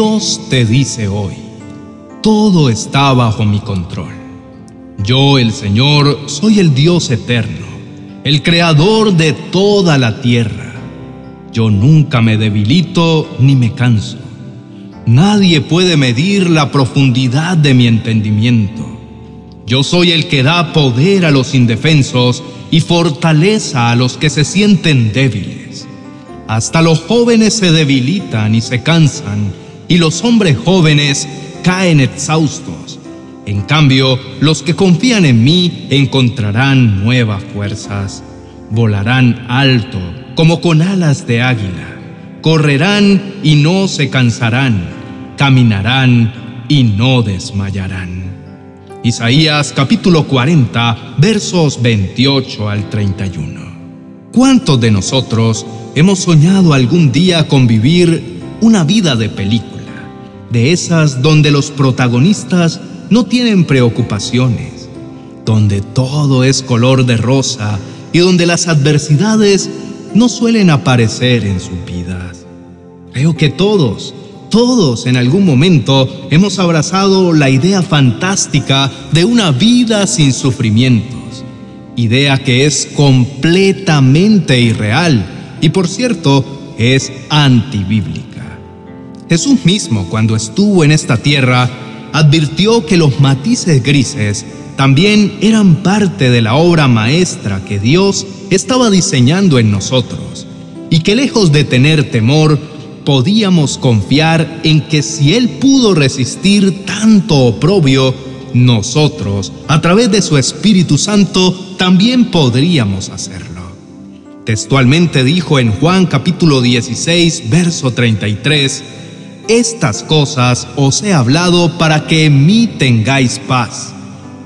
Dios te dice hoy, todo está bajo mi control. Yo, el Señor, soy el Dios eterno, el creador de toda la tierra. Yo nunca me debilito ni me canso. Nadie puede medir la profundidad de mi entendimiento. Yo soy el que da poder a los indefensos y fortaleza a los que se sienten débiles. Hasta los jóvenes se debilitan y se cansan, y los hombres jóvenes caen exhaustos. En cambio, los que confían en mí encontrarán nuevas fuerzas. Volarán alto como con alas de águila. Correrán y no se cansarán. Caminarán y no desmayarán. Isaías capítulo 40 versos 28 al 31. ¿Cuántos de nosotros hemos soñado algún día con vivir una vida de película? De esas donde los protagonistas no tienen preocupaciones, donde todo es color de rosa y donde las adversidades no suelen aparecer en sus vidas. Creo que todos, todos en algún momento hemos abrazado la idea fantástica de una vida sin sufrimientos, idea que es completamente irreal y por cierto es antibíblica. Jesús mismo cuando estuvo en esta tierra advirtió que los matices grises también eran parte de la obra maestra que Dios estaba diseñando en nosotros y que lejos de tener temor, podíamos confiar en que si Él pudo resistir tanto oprobio, nosotros, a través de su Espíritu Santo, también podríamos hacerlo. Textualmente dijo en Juan capítulo 16, verso 33, Estas cosas os he hablado para que en mí tengáis paz.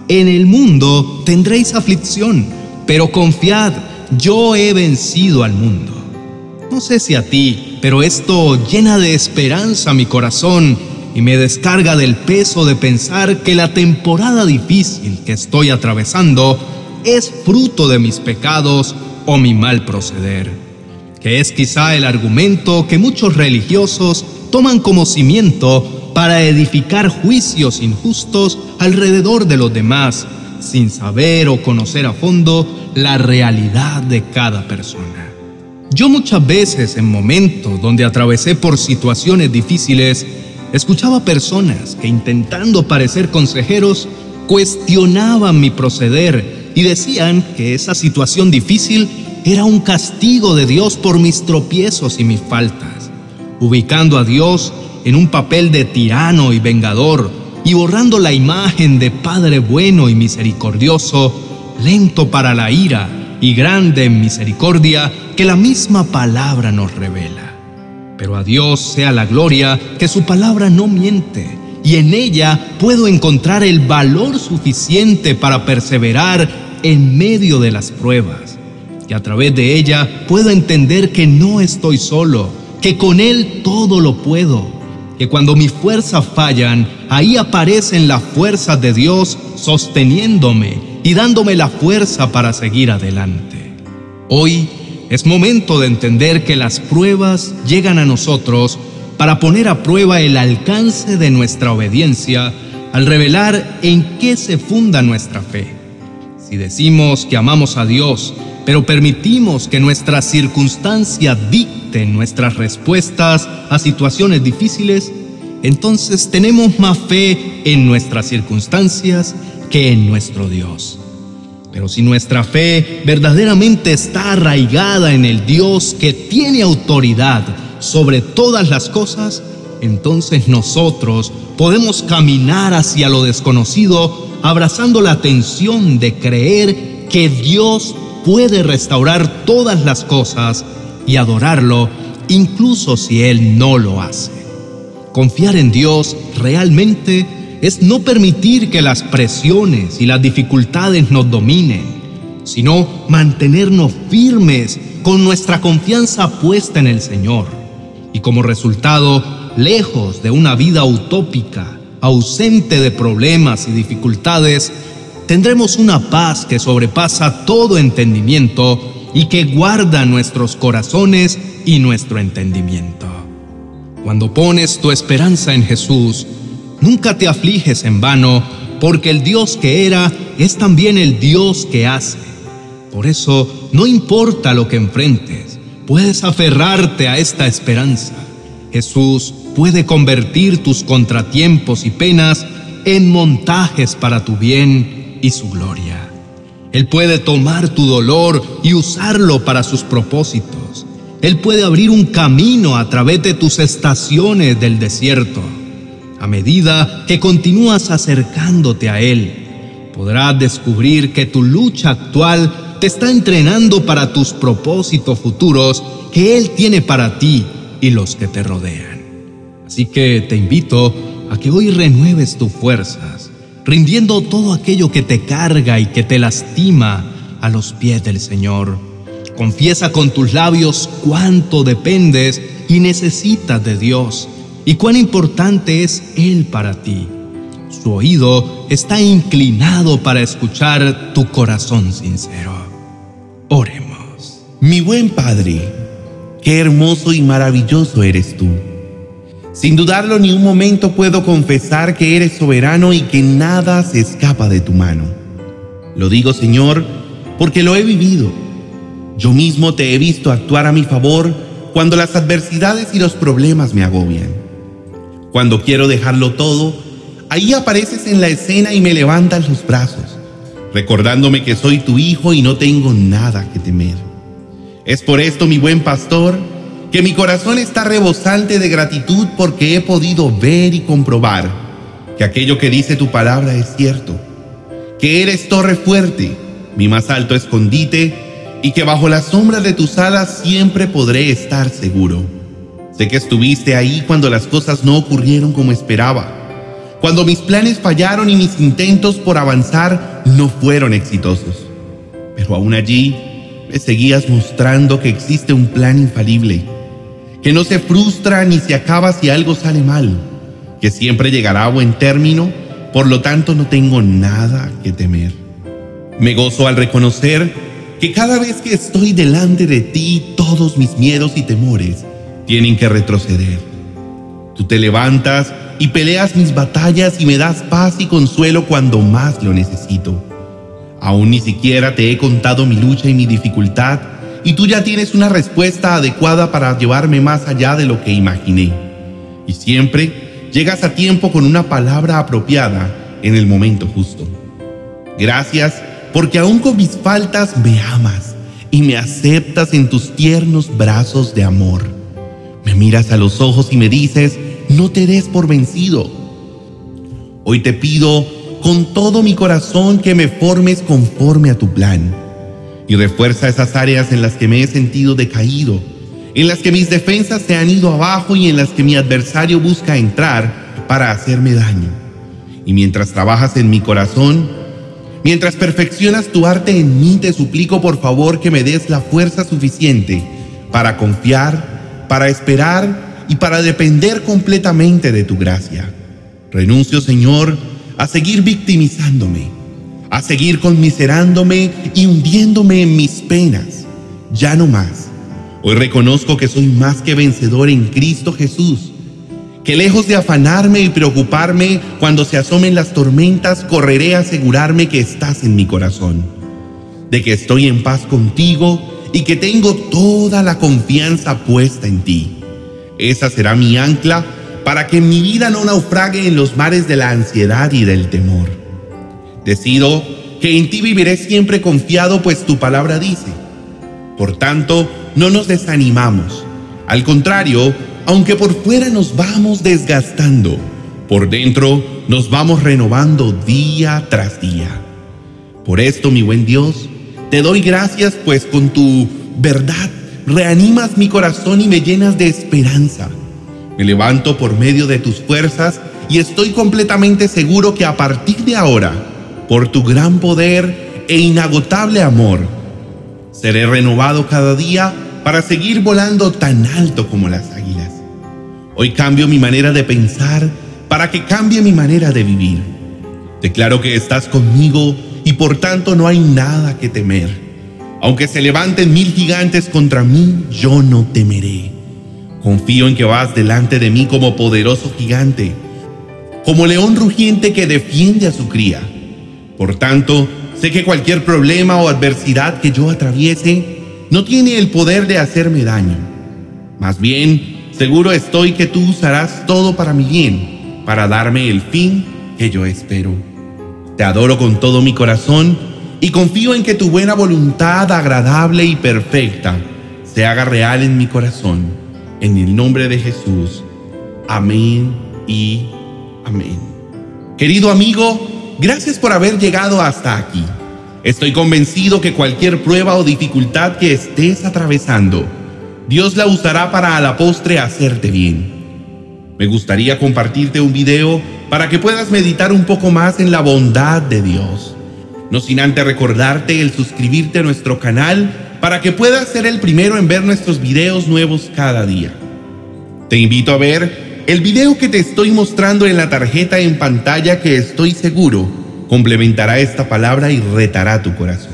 En el mundo tendréis aflicción, pero confiad, yo he vencido al mundo. No sé si a ti, pero esto llena de esperanza mi corazón y me descarga del peso de pensar que la temporada difícil que estoy atravesando es fruto de mis pecados o mi mal proceder, que es quizá el argumento que muchos religiosos toman como cimiento para edificar juicios injustos alrededor de los demás, sin saber o conocer a fondo la realidad de cada persona. Yo muchas veces en momentos donde atravesé por situaciones difíciles, escuchaba personas que intentando parecer consejeros, cuestionaban mi proceder y decían que esa situación difícil era un castigo de Dios por mis tropiezos y mis faltas, ubicando a Dios en un papel de tirano y vengador y borrando la imagen de Padre bueno y misericordioso, lento para la ira y grande en misericordia que la misma palabra nos revela. Pero a Dios sea la gloria que su palabra no miente y en ella puedo encontrar el valor suficiente para perseverar en medio de las pruebas. Y a través de ella puedo entender que no estoy solo, que con Él todo lo puedo, que cuando mis fuerzas fallan, ahí aparecen las fuerzas de Dios sosteniéndome y dándome la fuerza para seguir adelante. Hoy es momento de entender que las pruebas llegan a nosotros para poner a prueba el alcance de nuestra obediencia al revelar en qué se funda nuestra fe. Si decimos que amamos a Dios, pero permitimos que nuestras circunstancias dicten nuestras respuestas a situaciones difíciles, entonces tenemos más fe en nuestras circunstancias que en nuestro Dios. Pero si nuestra fe verdaderamente está arraigada en el Dios que tiene autoridad sobre todas las cosas, entonces nosotros podemos caminar hacia lo desconocido abrazando la tensión de creer que Dios puede restaurar todas las cosas y adorarlo incluso si Él no lo hace. Confiar en Dios realmente es no permitir que las presiones y las dificultades nos dominen, sino mantenernos firmes con nuestra confianza puesta en el Señor. Y como resultado, lejos de una vida utópica, ausente de problemas y dificultades, tendremos una paz que sobrepasa todo entendimiento y que guarda nuestros corazones y nuestro entendimiento. Cuando pones tu esperanza en Jesús, nunca te afliges en vano, porque el Dios que era es también el Dios que hace. Por eso, no importa lo que enfrentes, puedes aferrarte a esta esperanza. Jesús puede convertir tus contratiempos y penas en montajes para tu bien y su gloria. Él puede tomar tu dolor y usarlo para sus propósitos. Él puede abrir un camino a través de tus estaciones del desierto. A medida que continúas acercándote a Él, podrás descubrir que tu lucha actual te está entrenando para tus propósitos futuros que Él tiene para ti y los que te rodean. Así que te invito a que hoy renueves tus fuerzas, rindiendo todo aquello que te carga y que te lastima a los pies del Señor Confiesa con tus labios cuánto dependes y necesitas de Dios y cuán importante es Él para ti. Su oído está inclinado para escuchar tu corazón sincero. Oremos. Mi buen Padre, qué hermoso y maravilloso eres tú. Sin dudarlo ni un momento puedo confesar que eres soberano y que nada se escapa de tu mano. Lo digo, Señor, porque lo he vivido yo mismo te he visto actuar a mi favor cuando las adversidades y los problemas me agobian. Cuando quiero dejarlo todo, ahí apareces en la escena y me levantas los brazos, recordándome que soy tu hijo y no tengo nada que temer. Es por esto, mi buen pastor, que mi corazón está rebosante de gratitud porque he podido ver y comprobar que aquello que dice tu palabra es cierto, que eres torre fuerte, mi más alto escondite, y que bajo la sombra de tus alas siempre podré estar seguro. Sé que estuviste ahí cuando las cosas no ocurrieron como esperaba, cuando mis planes fallaron y mis intentos por avanzar no fueron exitosos. Pero aún allí me seguías mostrando que existe un plan infalible, que no se frustra ni se acaba si algo sale mal, que siempre llegará a buen término, por lo tanto no tengo nada que temer. Me gozo al reconocer que cada vez que estoy delante de ti, todos mis miedos y temores tienen que retroceder. Tú te levantas y peleas mis batallas y me das paz y consuelo cuando más lo necesito. Aún ni siquiera te he contado mi lucha y mi dificultad y tú ya tienes una respuesta adecuada para llevarme más allá de lo que imaginé. Y siempre llegas a tiempo con una palabra apropiada en el momento justo. Gracias porque aún con mis faltas me amas y me aceptas en tus tiernos brazos de amor. Me miras a los ojos y me dices, no te des por vencido. Hoy te pido con todo mi corazón que me formes conforme a tu plan y refuerza esas áreas en las que me he sentido decaído, en las que mis defensas se han ido abajo y en las que mi adversario busca entrar para hacerme daño. Y mientras trabajas en mi corazón, Mientras perfeccionas tu arte en mí, te suplico por favor que me des la fuerza suficiente para confiar, para esperar y para depender completamente de tu gracia. Renuncio, Señor, a seguir victimizándome, a seguir conmiserándome y hundiéndome en mis penas. Ya no más. Hoy reconozco que soy más que vencedor en Cristo Jesús que lejos de afanarme y preocuparme cuando se asomen las tormentas, correré a asegurarme que estás en mi corazón, de que estoy en paz contigo y que tengo toda la confianza puesta en ti. Esa será mi ancla para que mi vida no naufrague en los mares de la ansiedad y del temor. Decido que en ti viviré siempre confiado, pues tu palabra dice. Por tanto, no nos desanimamos. Al contrario, aunque por fuera nos vamos desgastando, por dentro nos vamos renovando día tras día. Por esto, mi buen Dios, te doy gracias, pues con tu verdad reanimas mi corazón y me llenas de esperanza. Me levanto por medio de tus fuerzas y estoy completamente seguro que a partir de ahora, por tu gran poder e inagotable amor, seré renovado cada día para seguir volando tan alto como las águilas. Hoy cambio mi manera de pensar para que cambie mi manera de vivir. Declaro que estás conmigo y por tanto no hay nada que temer. Aunque se levanten mil gigantes contra mí, yo no temeré. Confío en que vas delante de mí como poderoso gigante, como león rugiente que defiende a su cría. Por tanto, sé que cualquier problema o adversidad que yo atraviese no tiene el poder de hacerme daño. Más bien, seguro estoy que tú usarás todo para mi bien, para darme el fin que yo espero. Te adoro con todo mi corazón y confío en que tu buena voluntad agradable y perfecta se haga real en mi corazón. En el nombre de Jesús. Amén y amén. Querido amigo, gracias por haber llegado hasta aquí. Estoy convencido que cualquier prueba o dificultad que estés atravesando, Dios la usará para a la postre hacerte bien. Me gustaría compartirte un video para que puedas meditar un poco más en la bondad de Dios. No sin antes recordarte el suscribirte a nuestro canal para que puedas ser el primero en ver nuestros videos nuevos cada día. Te invito a ver el video que te estoy mostrando en la tarjeta en pantalla que estoy seguro complementará esta palabra y retará tu corazón.